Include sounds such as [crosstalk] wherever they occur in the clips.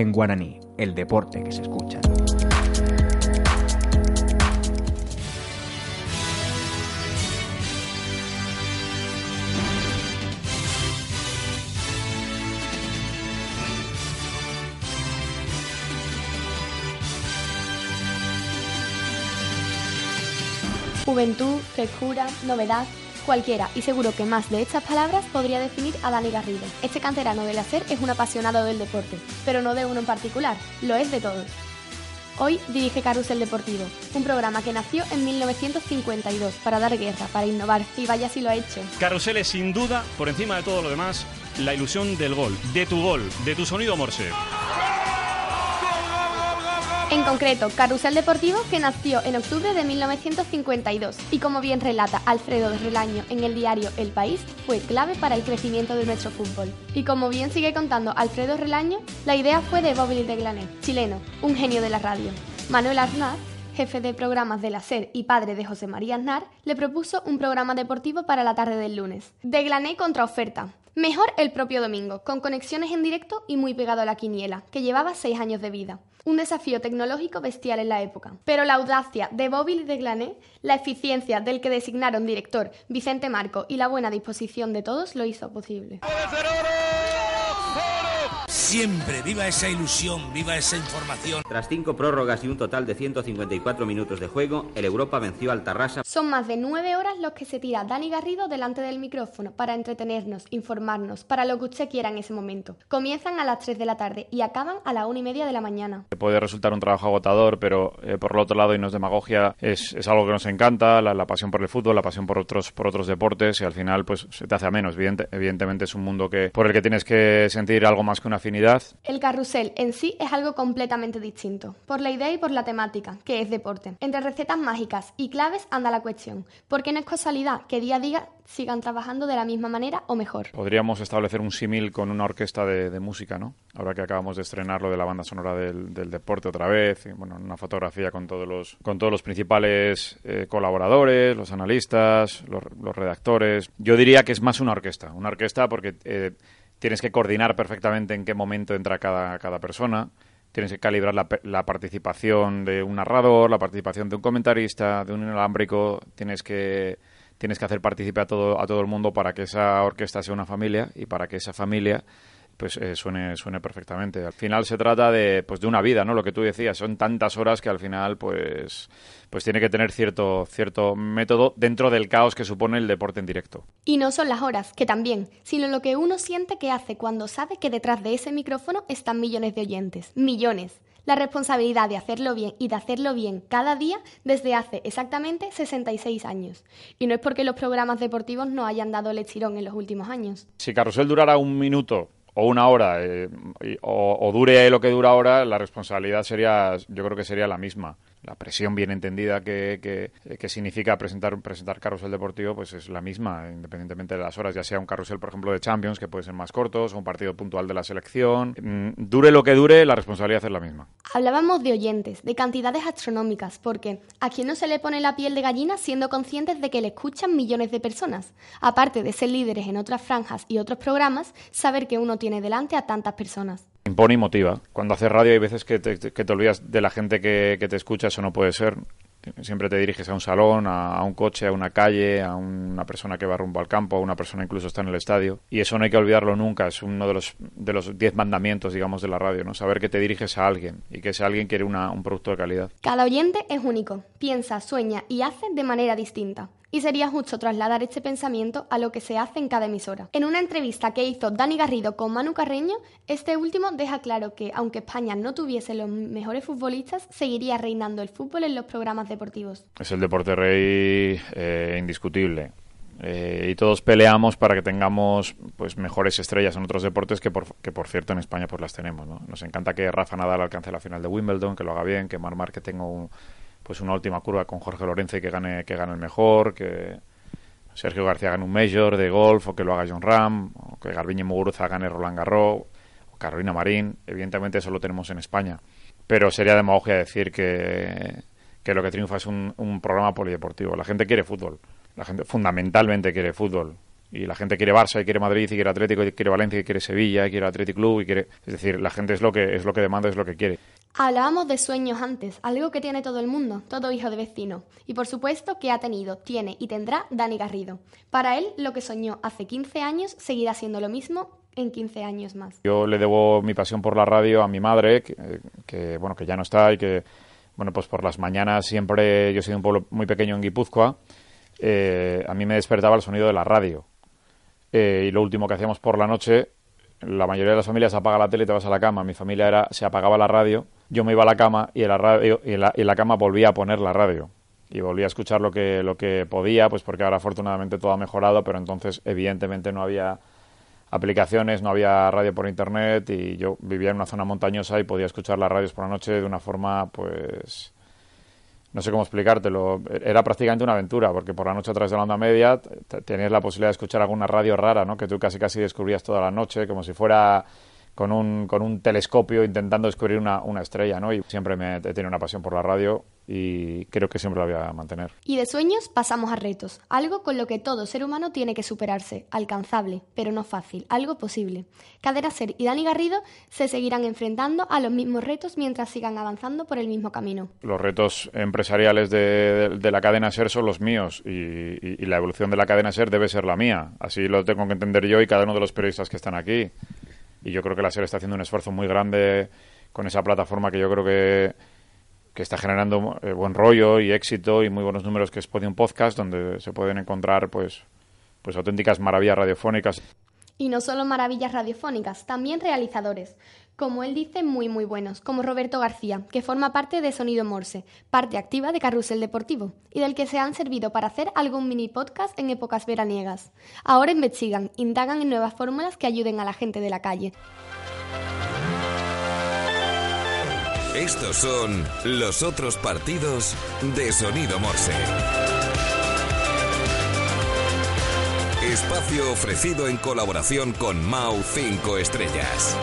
Origen guaraní, el deporte que se escucha. Juventud, frescura, novedad, cualquiera, y seguro que más de estas palabras podría definir a Dani Garrido. Este canterano del hacer es un apasionado del deporte, pero no de uno en particular, lo es de todos. Hoy dirige Carrusel Deportivo, un programa que nació en 1952 para dar guerra, para innovar, y vaya si lo ha hecho. Carrusel es sin duda, por encima de todo lo demás, la ilusión del gol, de tu gol, de tu sonido morse. En concreto, Carrusel Deportivo que nació en octubre de 1952 y como bien relata Alfredo Relaño en el diario El País, fue clave para el crecimiento de nuestro fútbol. Y como bien sigue contando Alfredo Relaño, la idea fue de Bobby de Glané, chileno, un genio de la radio. Manuel Arnaz, jefe de programas de la SER y padre de José María Aznar, le propuso un programa deportivo para la tarde del lunes. De Glané contra oferta. Mejor el propio domingo, con conexiones en directo y muy pegado a la quiniela, que llevaba seis años de vida. Un desafío tecnológico bestial en la época. Pero la audacia de Bobby y de Glané, la eficiencia del que designaron director Vicente Marco y la buena disposición de todos lo hizo posible. Siempre, viva esa ilusión, viva esa información. Tras cinco prórrogas y un total de 154 minutos de juego, el Europa venció al Tarrasa. Son más de nueve horas los que se tira Dani Garrido delante del micrófono para entretenernos, informarnos, para lo que usted quiera en ese momento. Comienzan a las 3 de la tarde y acaban a la una y media de la mañana. Puede resultar un trabajo agotador, pero eh, por el otro lado, y no es demagogia, es, es algo que nos encanta, la, la, pasión por el fútbol, la pasión por otros, por otros deportes, y al final pues se te hace a menos. Evidente, evidentemente es un mundo que por el que tienes que sentir algo más que una afinidad. El carrusel en sí es algo completamente distinto, por la idea y por la temática, que es deporte. Entre recetas mágicas y claves anda la cuestión, porque no es casualidad que día a día sigan trabajando de la misma manera o mejor. Podríamos establecer un símil con una orquesta de, de, música, ¿no? Ahora que acabamos de estrenar lo de la banda sonora del, del deporte otra vez, y, bueno, una fotografía con todos los, con todos los principales eh, colaboradores, los analistas, los, los, redactores. Yo diría que es más una orquesta, una orquesta porque eh, tienes que coordinar perfectamente en qué momento entra cada, cada persona. Tienes que calibrar la, la, participación de un narrador, la participación de un comentarista, de un inalámbrico. Tienes que tienes que hacer partícipe a todo, a todo el mundo para que esa orquesta sea una familia y para que esa familia pues eh, suene, suene perfectamente. Al final se trata de, pues, de una vida, ¿no? Lo que tú decías, son tantas horas que al final, pues, pues tiene que tener cierto, cierto método dentro del caos que supone el deporte en directo. Y no son las horas, que también, sino lo que uno siente que hace cuando sabe que detrás de ese micrófono están millones de oyentes. Millones la responsabilidad de hacerlo bien y de hacerlo bien cada día desde hace exactamente 66 años. Y no es porque los programas deportivos no hayan dado el estirón en los últimos años. Si Carrusel durara un minuto o una hora eh, o, o, dure lo que dura ahora, la responsabilidad sería, yo creo que sería la misma. La presión bien entendida que, que, significa presentar, presentar carrusel deportivo, pues es la misma, independientemente de las horas, ya sea un carrusel, por ejemplo, de Champions, que puede ser más cortos, o un partido puntual de la selección. Mm, dure lo que dure, la responsabilidad es la misma. Hablábamos de oyentes, de cantidades astronómicas, porque a quien no se le pone la piel de gallina siendo conscientes de que le escuchan millones de personas. Aparte de ser líderes en otras franjas y otros programas, saber que uno tiene delante a tantas personas impone y motiva. Cuando haces radio hay veces que te, olvidas de la gente que, te escucha, eso no puede ser. Siempre te diriges a un salón, a, a, un coche, a una calle, a una persona que va rumbo al campo, a una persona incluso está en el estadio. Y eso no hay que olvidarlo nunca, es uno de los, de los diez mandamientos, digamos, de la radio, ¿no? Saber que te diriges a alguien y que ese alguien quiere una, un producto de calidad. Cada oyente es único, piensa, sueña y hace de manera distinta. Y sería justo trasladar este pensamiento a lo que se hace en cada emisora. En una entrevista que hizo Dani Garrido con Manu Carreño, este último deja claro que, aunque España no tuviese los mejores futbolistas, seguiría reinando el fútbol en los programas deportivos. Es el deporte rey eh, indiscutible. Eh, y todos peleamos para que tengamos pues mejores estrellas en otros deportes que por, que por cierto en España pues las tenemos ¿no? nos encanta que Rafa Nadal alcance la final de Wimbledon que lo haga bien que Mar que tenga un, pues una última curva con Jorge Lorenzo y que gane que gane el mejor que Sergio García gane un Major de golf o que lo haga John Ram o que Garbiñe Muguruza gane Roland Garros o Carolina Marín. Evidentemente eso lo tenemos en España. Pero sería demagogia decir que, que lo que triunfa es un, un programa polideportivo. La gente quiere fútbol. La gente fundamentalmente quiere fútbol. Y la gente quiere Barça, y quiere Madrid, y quiere Atlético, y quiere Valencia, y quiere Sevilla, y quiere Atlético Club, y quiere... Es decir, la gente es lo que, es lo que demanda, es lo que quiere. Hablábamos de sueños antes, algo que tiene todo el mundo, todo hijo de vecino. Y por supuesto que ha tenido, tiene y tendrá Dani Garrido. Para él, lo que soñó hace 15 años seguirá siendo lo mismo en 15 años más. Yo le debo mi pasión por la radio a mi madre, que, que bueno, que ya no está y que, bueno, pues por las mañanas siempre, yo soy de un pueblo muy pequeño en Guipúzcoa, eh, a mí me despertaba el sonido de la radio. Eh, y lo último que hacíamos por la noche, la mayoría de las familias apaga la tele y te vas a la cama. Mi familia era, se apagaba la radio, yo me iba a la cama y la, radio, y la, la cama volvía a poner la radio. Y volvía a escuchar lo que, lo que podía, pues porque ahora afortunadamente todo ha mejorado, pero entonces evidentemente no había aplicaciones, no había radio por internet y yo vivía en una zona montañosa y podía escuchar las radios por la noche de una forma pues no sé cómo explicártelo, era prácticamente una aventura, porque por la noche atrás de la onda media tenías la posibilidad de escuchar alguna radio rara, ¿no? Que tú casi casi descubrías toda la noche, como si fuera con un, con un telescopio intentando descubrir una, una estrella, ¿no? Y siempre me he tenido una pasión por la radio y creo que siempre la voy a mantener. Y de sueños pasamos a retos, algo con lo que todo ser humano tiene que superarse, alcanzable, pero no fácil, algo posible. Cadena Ser y Dani Garrido se seguirán enfrentando a los mismos retos mientras sigan avanzando por el mismo camino. Los retos empresariales de, de, la cadena Ser son los míos y, y, y la evolución de la cadena Ser debe ser la mía. Así lo tengo que entender yo y cada uno de los periodistas que están aquí y yo creo que la SER está haciendo un esfuerzo muy grande con esa plataforma que yo creo que, que está generando eh, buen rollo y éxito y muy buenos números que es Podium Podcast, donde se pueden encontrar pues, pues auténticas maravillas radiofónicas. Y no solo maravillas radiofónicas, también realizadores, como él dice, muy muy buenos, como Roberto García, que forma parte de Sonido Morse, parte activa de Carrusel Deportivo, y del que se han servido para hacer algún mini podcast en épocas veraniegas. Ahora investigan, indagan en nuevas fórmulas que ayuden a la gente de la calle. Estos son los otros partidos de Sonido Morse. Espacio ofrecido en colaboración con Mau 5 Estrellas.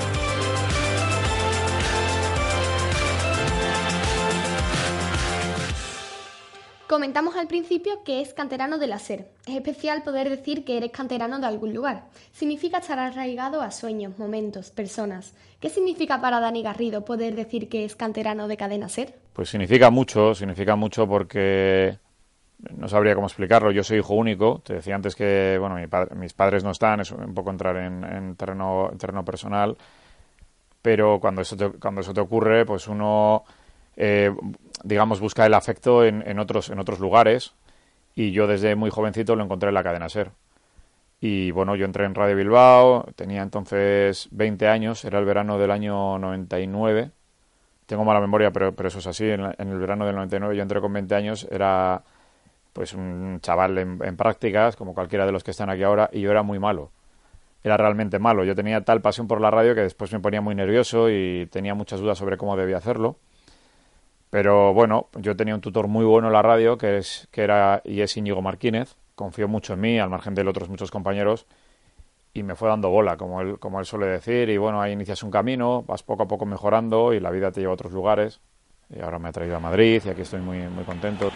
Comentamos al principio que es canterano de la SER. Es especial poder decir que eres canterano de algún lugar. Significa estar arraigado a sueños, momentos, personas. ¿Qué significa para Dani Garrido poder decir que es canterano de Cadena SER? Pues significa mucho, significa mucho porque no sabría cómo explicarlo. Yo soy hijo único. Te decía antes que bueno, mi padre, mis padres no están, es un poco entrar en, en terreno, en terreno personal. Pero cuando eso te, cuando eso te ocurre, pues uno eh, digamos, busca el afecto en, en, otros, en otros lugares y yo desde muy jovencito lo encontré en la cadena SER. Y bueno, yo entré en Radio Bilbao, tenía entonces 20 años, era el verano del año 99. Tengo mala memoria, pero, pero eso es así. En, el verano del 99 yo entré con 20 años, era pues un chaval en, prácticas, como cualquiera de los que están aquí ahora, y yo era muy malo. Era realmente malo. Yo tenía tal pasión por la radio que después me ponía muy nervioso y tenía muchas dudas sobre cómo debía hacerlo. Pero bueno, yo tenía un tutor muy bueno en la radio, que, es, que era y es Íñigo Martínez. Confió mucho en mí, al margen de otros muchos compañeros, y me fue dando bola, como él, como él suele decir. Y bueno, ahí inicias un camino, vas poco a poco mejorando y la vida te lleva a otros lugares. Y ahora me ha traído a Madrid y aquí estoy muy, muy contento.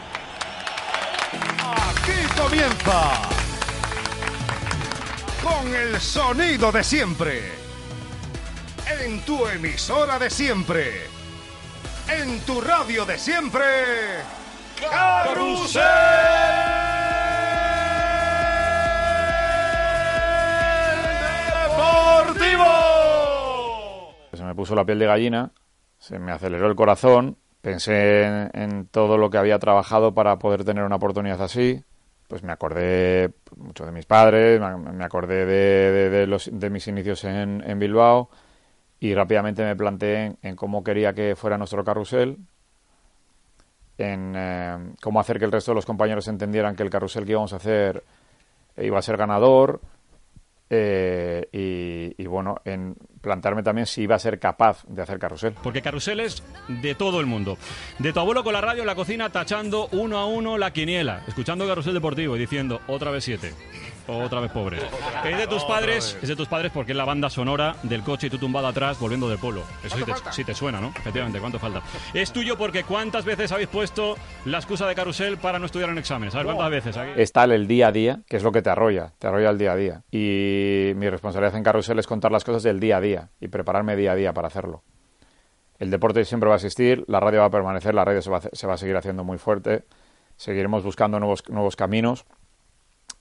Aquí comienza con el sonido de siempre. En tu emisora de siempre en tu radio de siempre, Carrusel Deportivo. Se me puso la piel de gallina, se me aceleró el corazón, pensé en, en todo lo que había trabajado para poder tener una oportunidad así pues me acordé mucho de mis padres, me acordé de, los, de mis inicios en, en, Bilbao y rápidamente me planteé en, cómo quería que fuera nuestro carrusel, en eh, cómo hacer que el resto de los compañeros entendieran que el carrusel que íbamos a hacer iba a ser ganador, eh, y, bueno, en plantearme también si iba a ser capaz de hacer carrusel. Porque carrusel es de todo el mundo. De tu abuelo con la radio en la cocina tachando uno a uno la quiniela, escuchando carrusel deportivo y diciendo otra vez siete otra vez pobre. [laughs] Es de tus padres, es de tus padres porque es la banda sonora del coche y tú tumbado atrás volviendo del polo. Eso sí te, suena, ¿no? Efectivamente, ¿cuánto falta? Es tuyo porque ¿cuántas veces habéis puesto la excusa de carrusel para no estudiar en exámenes? A ver, ¿cuántas veces? Está el día a día, que es lo que te arrolla, te arrolla el día a día. Y mi responsabilidad en carrusel es contar las cosas del día a día y prepararme día a día para hacerlo. El deporte siempre va a existir, la radio va a permanecer, la radio se va a, se va a seguir haciendo muy fuerte, seguiremos buscando nuevos, nuevos caminos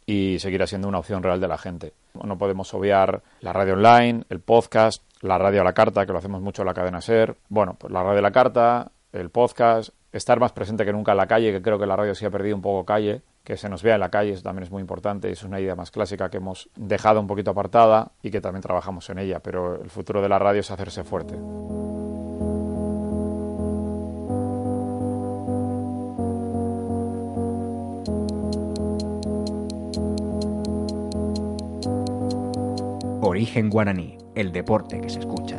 y seguirá siendo una opción real de la gente. No podemos obviar la radio online, el podcast, la radio a la carta, que lo hacemos mucho en la cadena SER. Bueno, pues la radio a la carta, el podcast, estar más presente que nunca en la calle, que creo que la radio sí ha perdido un poco calle, que se nos vea en la calle, eso también es muy importante, es una idea más clásica que hemos dejado un poquito apartada y que también trabajamos en ella, pero el futuro de la radio es hacerse fuerte. Origen Guaraní, el deporte que se escucha.